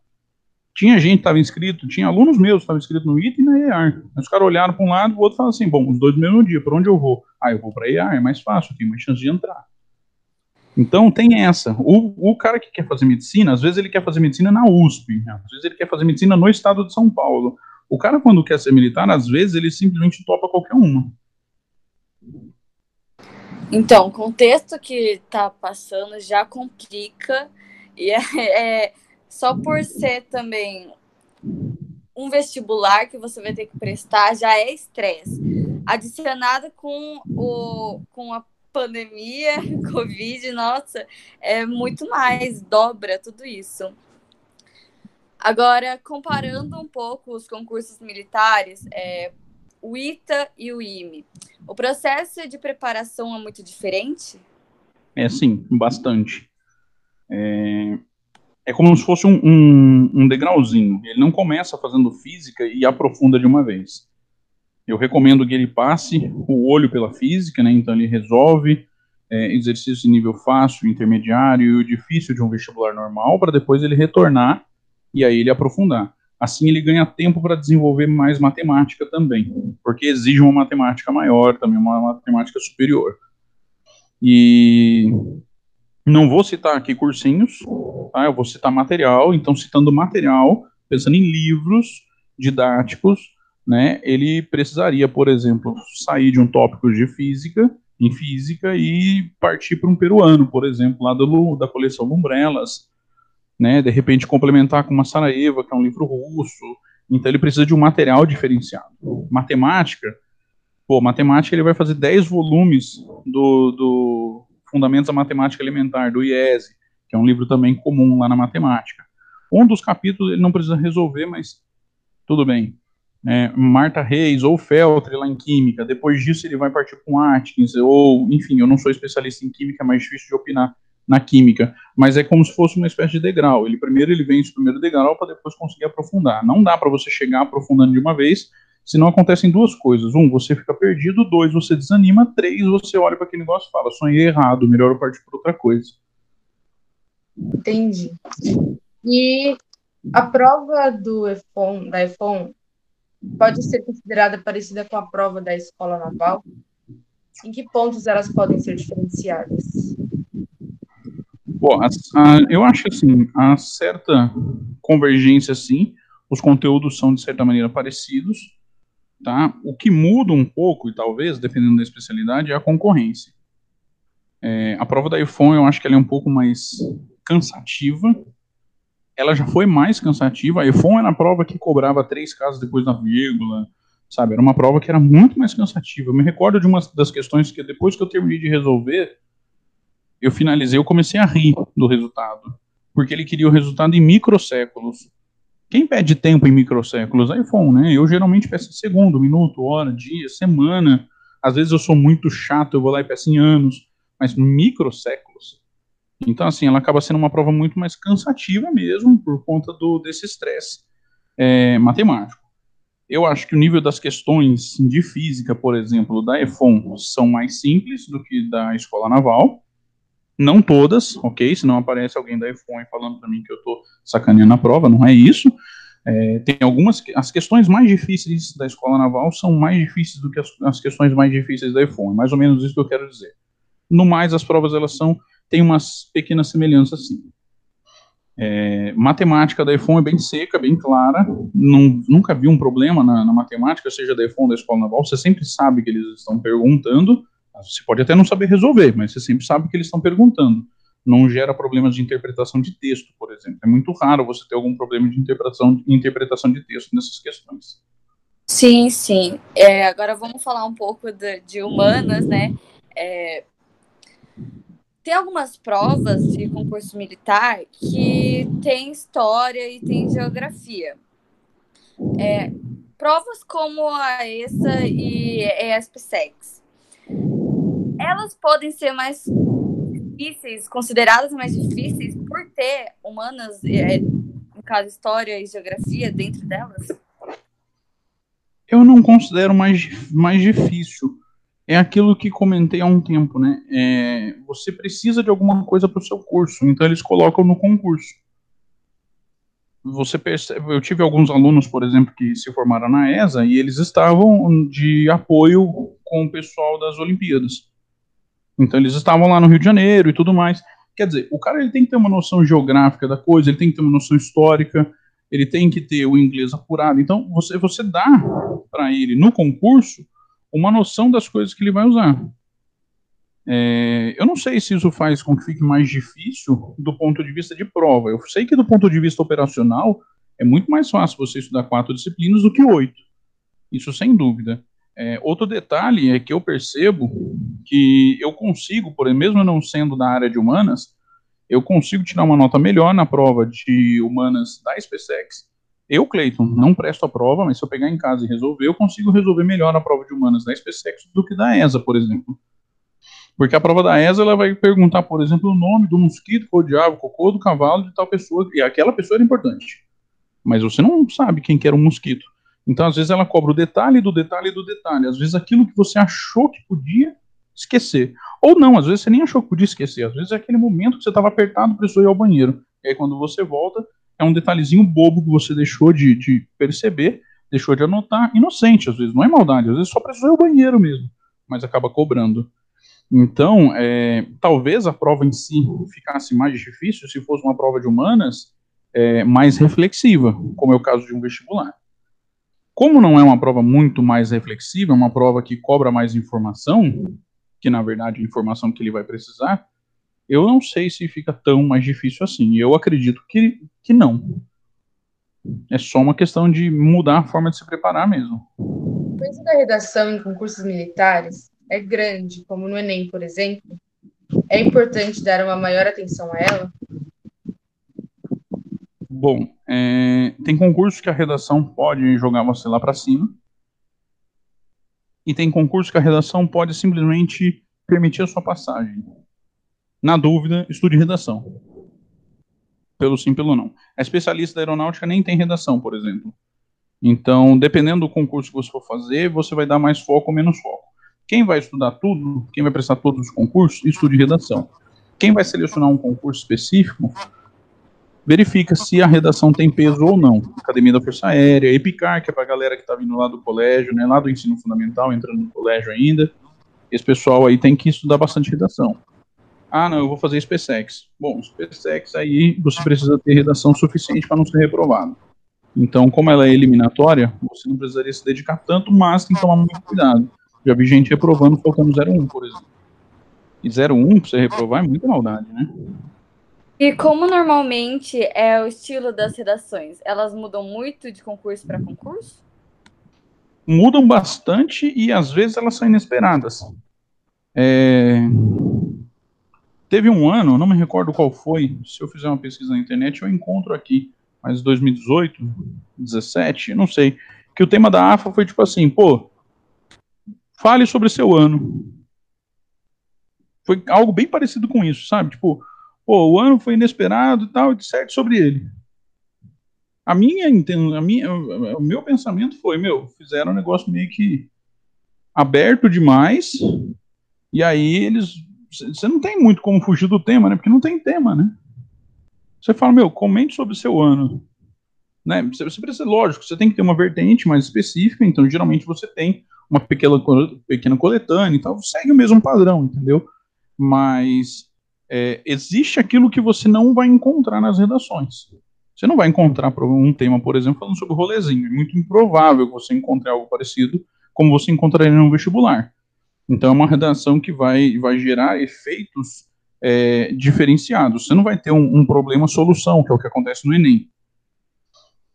Tinha gente que estava inscrito, tinha alunos meus que estavam inscritos no IT e na EAR. Os caras olharam para um lado o outro falaram assim: bom, os dois no mesmo dia, para onde eu vou? Ah, eu vou para EAR, é mais fácil, tenho mais chance de entrar. Então tem essa. O, o cara que quer fazer medicina, às vezes ele quer fazer medicina na USP, né? às vezes ele quer fazer medicina no estado de São Paulo. O cara, quando quer ser militar, às vezes ele simplesmente topa qualquer uma. Então, o contexto que está passando já complica e é, é só por ser também um vestibular que você vai ter que prestar já é estresse. Adicionado com, o, com a pandemia, [LAUGHS] Covid, nossa, é muito mais, dobra tudo isso. Agora, comparando um pouco os concursos militares, é, o ITA e o IME, o processo de preparação é muito diferente? É sim, bastante. É, é como se fosse um, um, um, degrauzinho. Ele não começa fazendo física e aprofunda de uma vez. Eu recomendo que ele passe o olho pela física, né? Então ele resolve é, exercícios de nível fácil, intermediário e difícil de um vestibular normal, para depois ele retornar e aí ele aprofundar. Assim ele ganha tempo para desenvolver mais matemática também, porque exige uma matemática maior, também uma matemática superior. E não vou citar aqui cursinhos, tá? Eu vou citar material. Então, citando material, pensando em livros didáticos, né? Ele precisaria, por exemplo, sair de um tópico de física, em física, e partir para um peruano, por exemplo, lá do, da coleção Umbrelas, né? De repente complementar com uma Sarajevo, que é um livro russo. Então, ele precisa de um material diferenciado. Matemática, pô, matemática ele vai fazer 10 volumes do, do Fundamentos da Matemática Elementar, do IESE, que é um livro também comum lá na matemática. Um dos capítulos ele não precisa resolver, mas tudo bem. É, Marta Reis ou Feltre lá em Química, depois disso ele vai partir com Atkins, ou, enfim, eu não sou especialista em Química, é mais difícil de opinar na Química, mas é como se fosse uma espécie de degrau. Ele primeiro ele vence o primeiro degrau para depois conseguir aprofundar. Não dá para você chegar aprofundando de uma vez, Senão acontecem duas coisas. Um, você fica perdido. Dois, você desanima. Três, você olha para aquele negócio e fala: sonhei errado, melhor eu partir para outra coisa. Entendi. E a prova do EFON, da EFON pode ser considerada parecida com a prova da escola naval? Em que pontos elas podem ser diferenciadas? Bom, a, a, eu acho que assim, há certa convergência, sim. Os conteúdos são, de certa maneira, parecidos. Tá? O que muda um pouco, e talvez, dependendo da especialidade, é a concorrência. É, a prova da iPhone, eu acho que ela é um pouco mais cansativa. Ela já foi mais cansativa. A iPhone era a prova que cobrava três casas depois da vírgula, sabe? Era uma prova que era muito mais cansativa. Eu me recordo de uma das questões que depois que eu terminei de resolver, eu finalizei, eu comecei a rir do resultado. Porque ele queria o resultado em microséculos. Quem pede tempo em microséculos? iPhone, né? Eu geralmente peço segundo, minuto, hora, dia, semana. Às vezes eu sou muito chato, eu vou lá e peço em anos. Mas microséculos. Então, assim, ela acaba sendo uma prova muito mais cansativa mesmo, por conta do, desse estresse é, matemático. Eu acho que o nível das questões de física, por exemplo, da EFON são mais simples do que da escola naval. Não todas, ok? Senão aparece alguém da EFON falando para mim que eu estou sacaneando a prova, não é isso. É, tem algumas, as questões mais difíceis da escola naval são mais difíceis do que as, as questões mais difíceis da EFON, é mais ou menos isso que eu quero dizer. No mais, as provas elas são, têm umas pequenas semelhanças sim. É, matemática da EFON é bem seca, bem clara. Não, nunca vi um problema na, na, matemática, seja da EFON ou da escola naval. Você sempre sabe que eles estão perguntando. Você pode até não saber resolver, mas você sempre sabe que eles estão perguntando. Não gera problemas de interpretação de texto, por exemplo. É muito raro você ter algum problema de interpretação, interpretação de texto nessas questões. Sim, sim. É, agora vamos falar um pouco de, de humanas, né? É, tem algumas provas de concurso militar que tem história e tem geografia. É, provas como a ESA e ESPSEX, elas podem ser mais difíceis, consideradas mais difíceis por ter humanas, é, no caso história e geografia, dentro delas? Eu não considero mais, mais difícil é aquilo que comentei há um tempo, né? É, você precisa de alguma coisa para o seu curso, então eles colocam no concurso. Você percebe, eu tive alguns alunos, por exemplo, que se formaram na ESA e eles estavam de apoio com o pessoal das Olimpíadas. Então eles estavam lá no Rio de Janeiro e tudo mais. Quer dizer, o cara ele tem que ter uma noção geográfica da coisa, ele tem que ter uma noção histórica, ele tem que ter o inglês apurado. Então você você dá para ele no concurso uma noção das coisas que ele vai usar. É, eu não sei se isso faz com que fique mais difícil do ponto de vista de prova. Eu sei que do ponto de vista operacional é muito mais fácil você estudar quatro disciplinas do que oito. Isso sem dúvida. É, outro detalhe é que eu percebo que eu consigo, por mesmo não sendo da área de humanas, eu consigo tirar uma nota melhor na prova de humanas da SpaceX eu, Cleiton, não presto a prova, mas se eu pegar em casa e resolver, eu consigo resolver melhor a prova de humanas da SpaceX do que da ESA, por exemplo. Porque a prova da ESA ela vai perguntar, por exemplo, o nome do mosquito, ave, cocô do cavalo de tal pessoa, e aquela pessoa era importante. Mas você não sabe quem que era o mosquito. Então, às vezes, ela cobra o detalhe do detalhe do detalhe. Às vezes, aquilo que você achou que podia esquecer. Ou não, às vezes você nem achou que podia esquecer. Às vezes é aquele momento que você estava apertado, precisou ir ao banheiro. E aí, quando você volta, é um detalhezinho bobo que você deixou de, de perceber, deixou de anotar, inocente, às vezes, não é maldade, às vezes só precisou ir ao banheiro mesmo, mas acaba cobrando. Então, é, talvez a prova em si ficasse mais difícil se fosse uma prova de humanas é, mais reflexiva, como é o caso de um vestibular. Como não é uma prova muito mais reflexiva, é uma prova que cobra mais informação, que na verdade é a informação que ele vai precisar, eu não sei se fica tão mais difícil assim. Eu acredito que, que não. É só uma questão de mudar a forma de se preparar mesmo. O peso da redação em concursos militares é grande, como no Enem, por exemplo. É importante dar uma maior atenção a ela? Bom, é, tem concursos que a redação pode jogar você lá para cima. E tem concursos que a redação pode simplesmente permitir a sua passagem. Na dúvida, estude redação. Pelo sim, pelo não. A especialista da aeronáutica nem tem redação, por exemplo. Então, dependendo do concurso que você for fazer, você vai dar mais foco ou menos foco. Quem vai estudar tudo, quem vai prestar todos os concursos, estude redação. Quem vai selecionar um concurso específico, verifica se a redação tem peso ou não. Academia da Força Aérea, EPICAR, que é para a galera que está vindo lá do colégio, né, lá do ensino fundamental, entrando no colégio ainda. Esse pessoal aí tem que estudar bastante redação. Ah, não, eu vou fazer SpaceX. Bom, SpaceX aí você precisa ter redação suficiente para não ser reprovado. Então, como ela é eliminatória, você não precisaria se dedicar tanto, mas tem que tomar muito cuidado. Já vi gente reprovando faltando 0,1, por exemplo. E 0,1 para você reprovar é muita maldade, né? E como normalmente é o estilo das redações? Elas mudam muito de concurso para concurso? Mudam bastante e às vezes elas são inesperadas. É... Teve um ano, não me recordo qual foi, se eu fizer uma pesquisa na internet eu encontro aqui, mas 2018, 17, não sei, que o tema da AFA foi tipo assim, pô, fale sobre seu ano. Foi algo bem parecido com isso, sabe? Tipo, pô, o ano foi inesperado e tal, disserte sobre ele. A minha, a minha, o meu pensamento foi, meu, fizeram um negócio meio que aberto demais, e aí eles. Você não tem muito como fugir do tema, né? Porque não tem tema, né? Você fala, meu, comente sobre o seu ano. Né? Você, você precisa, lógico, você tem que ter uma vertente mais específica, então geralmente você tem uma pequena, pequena coletânea e tal, segue o mesmo padrão, entendeu? Mas é, existe aquilo que você não vai encontrar nas redações. Você não vai encontrar um tema, por exemplo, falando sobre rolezinho. É muito improvável que você encontre algo parecido como você encontraria no vestibular. Então é uma redação que vai, vai gerar efeitos é, diferenciados. Você não vai ter um, um problema-solução, que é o que acontece no Enem.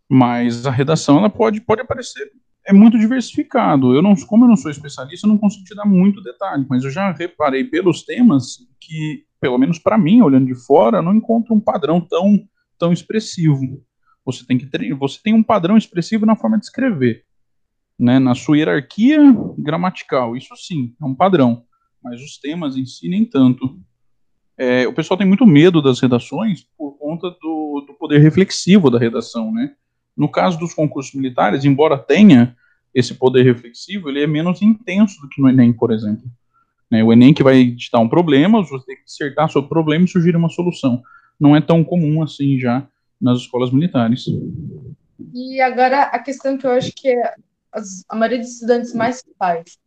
Mas a redação ela pode, pode aparecer é muito diversificado. Eu não, como eu não sou especialista, eu não consigo te dar muito detalhe, mas eu já reparei pelos temas que, pelo menos para mim, olhando de fora, não encontro um padrão tão, tão expressivo. Você tem que você tem um padrão expressivo na forma de escrever, né? Na sua hierarquia gramatical, isso sim é um padrão, mas os temas em si nem tanto. É, o pessoal tem muito medo das redações por conta do, do poder reflexivo da redação, né? No caso dos concursos militares, embora tenha esse poder reflexivo, ele é menos intenso do que no Enem, por exemplo. Né, o Enem que vai dar um problema, você tem que dissertar sobre o problema e sugerir uma solução. Não é tão comum assim já nas escolas militares. E agora a questão que eu acho que é a maioria dos estudantes mais faz,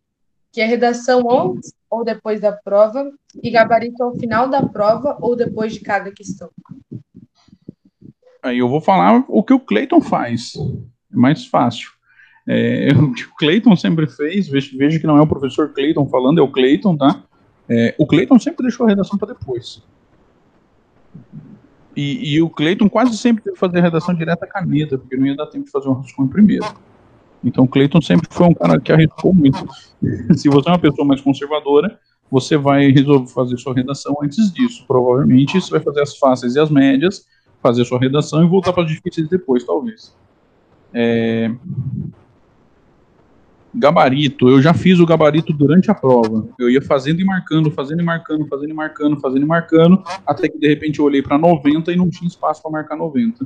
que é redação antes ou depois da prova e gabarito ao final da prova ou depois de cada questão. Aí eu vou falar o que o Clayton faz. É mais fácil. É, [LAUGHS] o que o Clayton sempre fez, veja, veja que não é o professor Clayton falando, é o Clayton, tá? É, o Clayton sempre deixou a redação para depois. E, e, o Clayton quase sempre teve que fazer a redação direta à caneta, porque não ia dar tempo de fazer um rascunho primeiro. Então o Clayton sempre foi um cara que arriscou muito. Se você é uma pessoa mais conservadora, você vai resolver fazer sua redação antes disso. Provavelmente você vai fazer as fáceis e as médias, fazer sua redação e voltar para as difíceis depois, talvez. É... Gabarito, eu já fiz o gabarito durante a prova. Eu ia fazendo e marcando, fazendo e marcando, fazendo e marcando, fazendo e marcando, até que de repente eu olhei para 90 e não tinha espaço para marcar 90.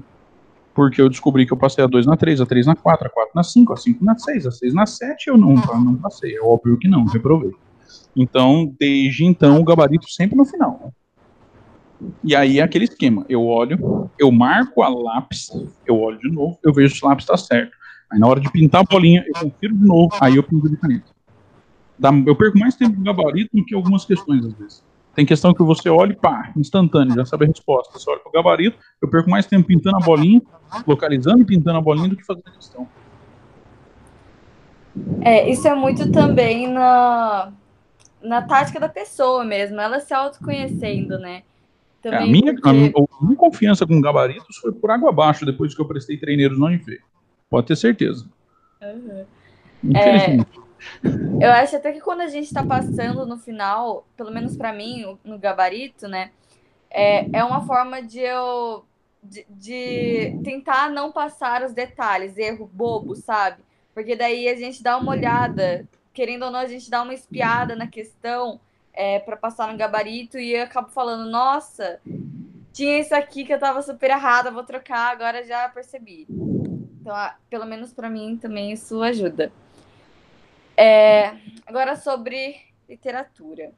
Porque eu descobri que eu passei a 2 na 3, a 3 na 4, a 4 na 5, a 5 na 6, a 6 na 7, eu não, não passei. É óbvio que não, reprovei. Então, desde então, o gabarito sempre no final. E aí é aquele esquema. Eu olho, eu marco a lápis, eu olho de novo, eu vejo se o lápis está certo. Aí na hora de pintar a bolinha, eu confiro de novo, aí eu pinto de caneta. eu perco mais tempo no gabarito do que algumas questões, às vezes. Tem questão que você olha e pá, instantâneo, já sabe a resposta. Você olha para o gabarito, eu perco mais tempo pintando a bolinha, localizando e pintando a bolinha do que fazendo a questão. É, isso é muito também na, na tática da pessoa mesmo, ela se autoconhecendo, né? É, a, minha, porque... a, minha, a, minha, confiança com gabaritos foi por água abaixo depois que eu prestei treineiros no Unifei. Pode ter certeza. Uhum. Infelizmente. É, eu acho até que quando a gente está passando no final, pelo menos para mim, no gabarito, né? É, é uma forma de eu de, de, tentar não passar os detalhes, erro bobo, sabe? Porque daí a gente dá uma olhada, querendo ou não, a gente dá uma espiada na questão é, para passar no gabarito e eu acabo falando, nossa, tinha isso aqui que eu tava super errada, vou trocar, agora já percebi. Então, pelo menos para mim também isso ajuda. É, agora sobre literatura.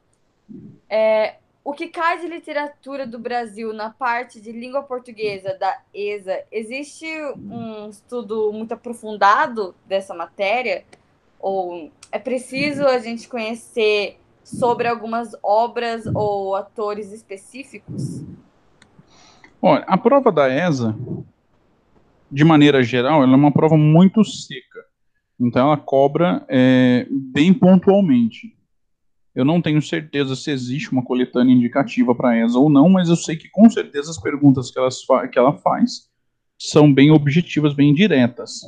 É, o que cai de literatura do Brasil na parte de língua portuguesa da ESA, existe um estudo muito aprofundado dessa matéria? Ou é preciso a gente conhecer sobre algumas obras ou atores específicos? Olha, a prova da ESA, de maneira geral, ela é uma prova muito seca. Então ela cobra é, bem pontualmente. Eu não tenho certeza se existe uma coletânea indicativa para a ESA ou não, mas eu sei que com certeza as perguntas que, elas que ela faz são bem objetivas, bem diretas.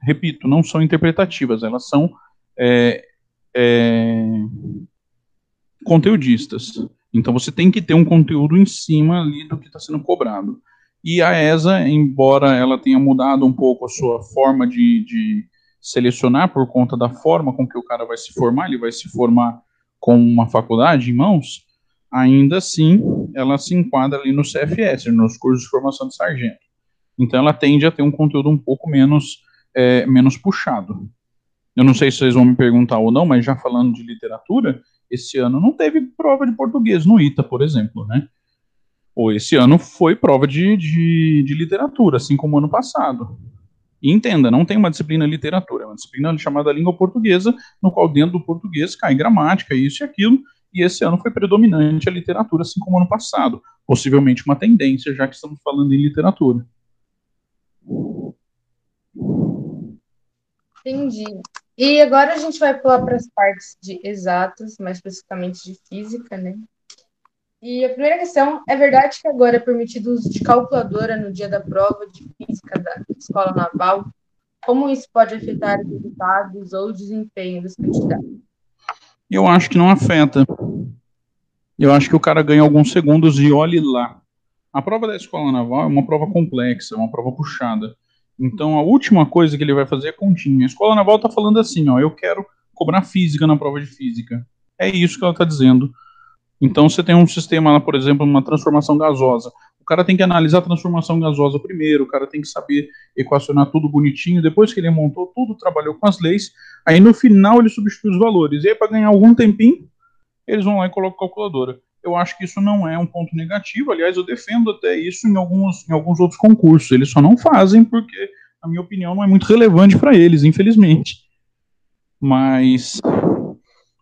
Repito, não são interpretativas, elas são é, é, conteudistas. Então você tem que ter um conteúdo em cima ali do que está sendo cobrado. E a ESA, embora ela tenha mudado um pouco a sua forma de, de selecionar por conta da forma com que o cara vai se formar, ele vai se formar com uma faculdade em mãos, ainda assim ela se enquadra ali no CFS, nos cursos de formação de sargento. Então ela tende a ter um conteúdo um pouco menos, é, menos puxado. Eu não sei se vocês vão me perguntar ou não, mas já falando de literatura, esse ano não teve prova de português no ITA, por exemplo, né? Ou esse ano foi prova de, de, de literatura, assim como ano passado. E entenda, não tem uma disciplina literatura, é uma disciplina chamada língua portuguesa, no qual dentro do português cai gramática, isso e aquilo, e esse ano foi predominante a literatura, assim como ano passado. Possivelmente uma tendência, já que estamos falando em literatura. Entendi. E agora a gente vai pular para as partes de exatas, mais especificamente de física, né? E a primeira questão, é verdade que agora é permitido o uso de calculadora no dia da prova de física da escola naval? Como isso pode afetar os resultados ou o desempenho dos candidatos? Eu acho que não afeta. Eu acho que o cara ganha alguns segundos e olhe lá. A prova da escola naval é uma prova complexa, uma prova puxada. Então a última coisa que ele vai fazer é continha. A escola naval está falando assim, ó, eu quero cobrar física na prova de física. É isso que ela está dizendo. Então você tem um sistema lá, por exemplo, uma transformação gasosa. O cara tem que analisar a transformação gasosa primeiro, o cara tem que saber equacionar tudo bonitinho. Depois que ele montou tudo, trabalhou com as leis, aí no final ele substitui os valores. E aí, para ganhar algum tempinho, eles vão lá e colocam calculadora. Eu acho que isso não é um ponto negativo. Aliás, eu defendo até isso em alguns, em alguns outros concursos. Eles só não fazem porque, na minha opinião, não é muito relevante para eles, infelizmente. Mas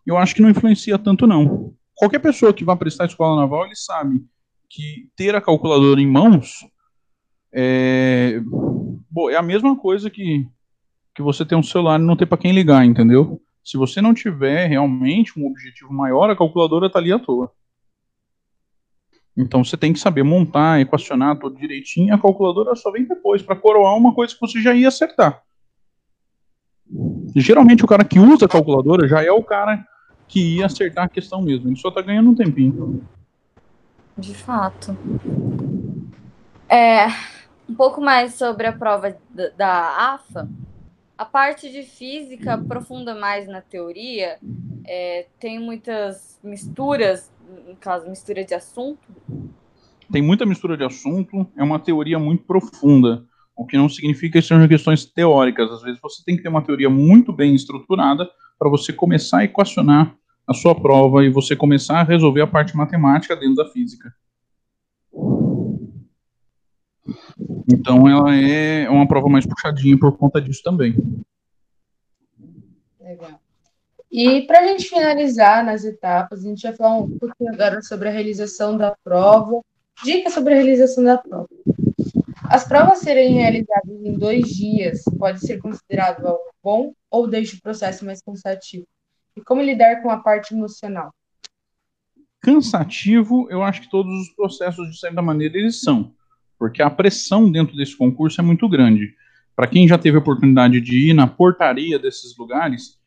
eu acho que não influencia tanto, não qualquer pessoa que vá prestar escola naval, ele sabe que ter a calculadora em mãos é, bom, é a mesma coisa que, que você ter um celular e não ter para quem ligar, entendeu? Se você não tiver realmente um objetivo maior, a calculadora está ali à toa. Então você tem que saber montar, equacionar tudo direitinho. A calculadora só vem depois para coroar uma coisa que você já ia acertar. Geralmente o cara que usa a calculadora já é o cara que ia acertar a questão mesmo. Ele só tá ganhando um tempinho. De fato. É, um pouco mais sobre a prova da AFA. A parte de física aprofunda mais na teoria. É, tem muitas misturas, no caso, mistura de assunto. Tem muita mistura de assunto. É uma teoria muito profunda. O que não significa que sejam questões teóricas. Às vezes você tem que ter uma teoria muito bem estruturada para você começar a equacionar a sua prova e você começar a resolver a parte matemática dentro da física. Então ela é uma prova mais puxadinha por conta disso também. Legal. E para a gente finalizar nas etapas, a gente vai falar um pouquinho agora sobre a realização da prova, dicas sobre a realização da prova. As provas serem realizadas em dois dias pode ser considerado algo bom ou deixa o processo mais cansativo? E como lidar com a parte emocional? Cansativo, eu acho que todos os processos, de certa maneira, eles são. Porque a pressão dentro desse concurso é muito grande. Para quem já teve a oportunidade de ir na portaria desses lugares,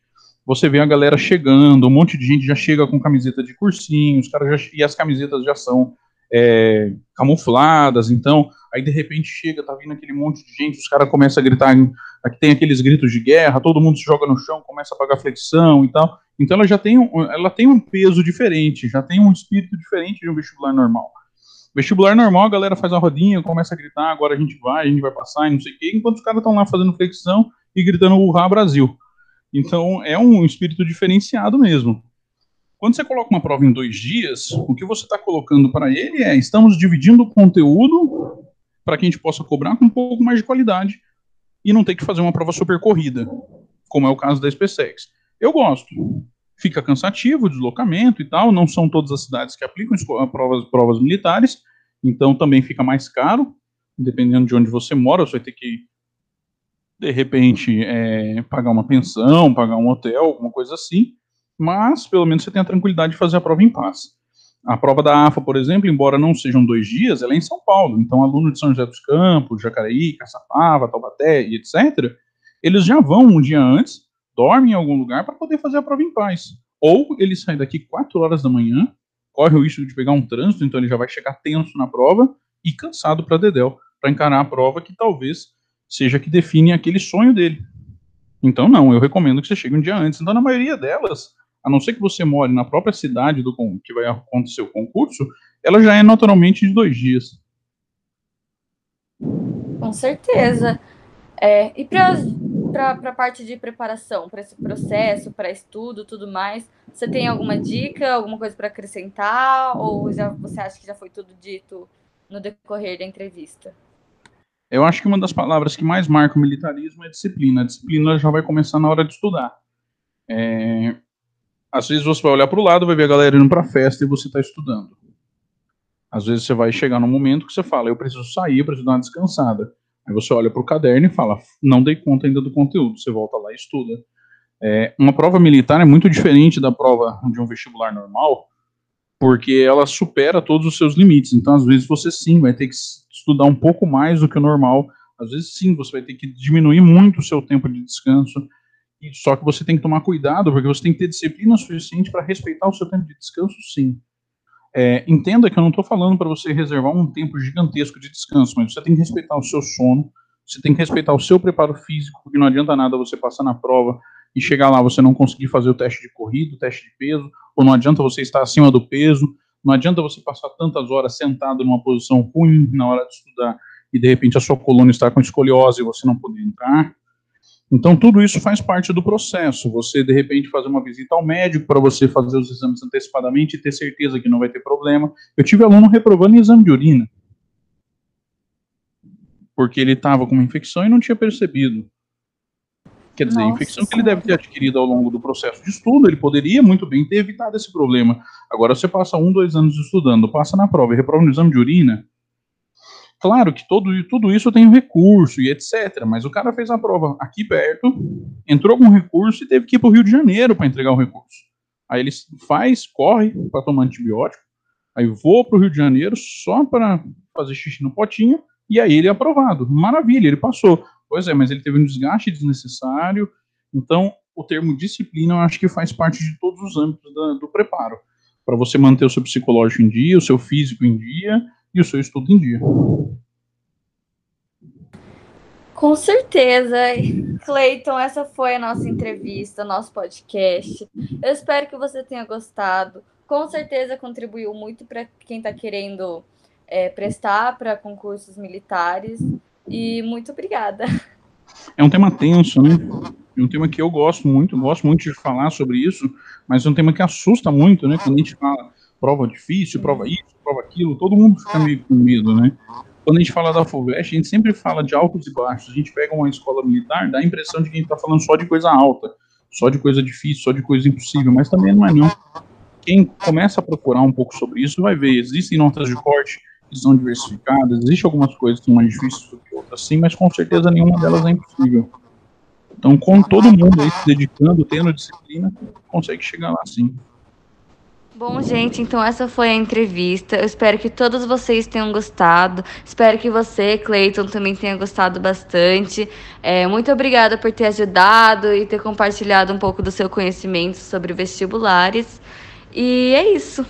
você vê a galera chegando, um monte de gente já chega com camiseta de cursinho, os caras já, e as camisetas já são é, camufladas, então, aí de repente chega, tá vindo aquele monte de gente, os caras começam a gritar, aqui tem aqueles gritos de guerra, todo mundo se joga no chão, começa a pagar flexão e tal. Então ela já tem um, ela tem um peso diferente, já tem um espírito diferente de um vestibular normal. Vestibular normal, a galera faz a rodinha, começa a gritar, agora a gente vai, a gente vai passar, e não sei o quê, enquanto os caras estão lá fazendo flexão e gritando Urra Brasil. Então é um espírito diferenciado mesmo. Quando você coloca uma prova em dois dias, o que você está colocando para ele é: estamos dividindo o conteúdo para que a gente possa cobrar com um pouco mais de qualidade e não ter que fazer uma prova super corrida, como é o caso da SpaceX. Eu gosto. Fica cansativo deslocamento e tal, não são todas as cidades que aplicam provas, provas militares, então também fica mais caro, dependendo de onde você mora, você vai ter que, de repente, é, pagar uma pensão, pagar um hotel, alguma coisa assim mas pelo menos você tem a tranquilidade de fazer a prova em paz. A prova da AFA, por exemplo, embora não sejam dois dias, ela é em São Paulo. Então, aluno de São José dos Campos, Jacareí, Caçapava, Taubaté e etc., eles já vão um dia antes, dormem em algum lugar para poder fazer a prova em paz. Ou ele sai daqui 4 horas da manhã, corre o risco de pegar um trânsito, então ele já vai chegar tenso na prova e cansado para Dedel, para encarar a prova que talvez seja que define aquele sonho dele. Então, não, eu recomendo que você chegue um dia antes. Então, na maioria delas, a não ser que você more na própria cidade do que vai acontecer o concurso, ela já é naturalmente de dois dias. Com certeza. É, e para a parte de preparação, para esse processo, para estudo, tudo mais, você tem alguma dica, alguma coisa para acrescentar? Ou já, você acha que já foi tudo dito no decorrer da entrevista? Eu acho que uma das palavras que mais marca o militarismo é disciplina. A disciplina já vai começar na hora de estudar. É... Às vezes você vai olhar para o lado, vai ver a galera indo para a festa e você está estudando. Às vezes você vai chegar num momento que você fala, eu preciso sair, eu preciso dar uma descansada. Aí você olha para o caderno e fala, não dei conta ainda do conteúdo. Você volta lá e estuda. É, uma prova militar é muito diferente da prova de um vestibular normal, porque ela supera todos os seus limites. Então, às vezes, você sim vai ter que estudar um pouco mais do que o normal. Às vezes, sim, você vai ter que diminuir muito o seu tempo de descanso. Só que você tem que tomar cuidado, porque você tem que ter disciplina suficiente para respeitar o seu tempo de descanso, sim. É, entenda que eu não estou falando para você reservar um tempo gigantesco de descanso, mas você tem que respeitar o seu sono, você tem que respeitar o seu preparo físico, porque não adianta nada você passar na prova e chegar lá você não conseguir fazer o teste de corrida, o teste de peso, ou não adianta você estar acima do peso, não adianta você passar tantas horas sentado numa posição ruim na hora de estudar e de repente a sua coluna está com escoliose e você não poder entrar. Então, tudo isso faz parte do processo. Você, de repente, fazer uma visita ao médico para você fazer os exames antecipadamente e ter certeza que não vai ter problema. Eu tive aluno reprovando em exame de urina. Porque ele estava com uma infecção e não tinha percebido. Quer dizer, Nossa. infecção que ele deve ter adquirido ao longo do processo de estudo, ele poderia muito bem ter evitado esse problema. Agora, você passa um, dois anos estudando, passa na prova e reprova no exame de urina, Claro que todo, tudo isso tem recurso e etc. Mas o cara fez a prova aqui perto, entrou com recurso e teve que ir para o Rio de Janeiro para entregar o recurso. Aí ele faz, corre para tomar antibiótico, aí voa para o Rio de Janeiro só para fazer xixi no potinho e aí ele é aprovado. Maravilha, ele passou. Pois é, mas ele teve um desgaste desnecessário. Então, o termo disciplina eu acho que faz parte de todos os âmbitos do, do preparo. Para você manter o seu psicológico em dia, o seu físico em dia e o seu estudo em dia. Com certeza. Cleiton, essa foi a nossa entrevista, nosso podcast. Eu espero que você tenha gostado. Com certeza contribuiu muito para quem está querendo é, prestar para concursos militares. E muito obrigada. É um tema tenso, né? É um tema que eu gosto muito, gosto muito de falar sobre isso, mas é um tema que assusta muito, né? Quando a gente fala prova difícil, prova isso, prova aquilo, todo mundo fica meio com medo, né? Quando a gente fala da FUVEST, a gente sempre fala de altos e baixos. A gente pega uma escola militar, dá a impressão de que a gente está falando só de coisa alta, só de coisa difícil, só de coisa impossível, mas também não é não. Quem começa a procurar um pouco sobre isso vai ver, existem notas de corte que são diversificadas, existem algumas coisas que são mais difíceis do que outras, sim, mas com certeza nenhuma delas é impossível. Então, com todo mundo aí se dedicando, tendo disciplina, consegue chegar lá sim. Bom, gente, então essa foi a entrevista. Eu espero que todos vocês tenham gostado. Espero que você, Cleiton, também tenha gostado bastante. É, muito obrigada por ter ajudado e ter compartilhado um pouco do seu conhecimento sobre vestibulares. E é isso.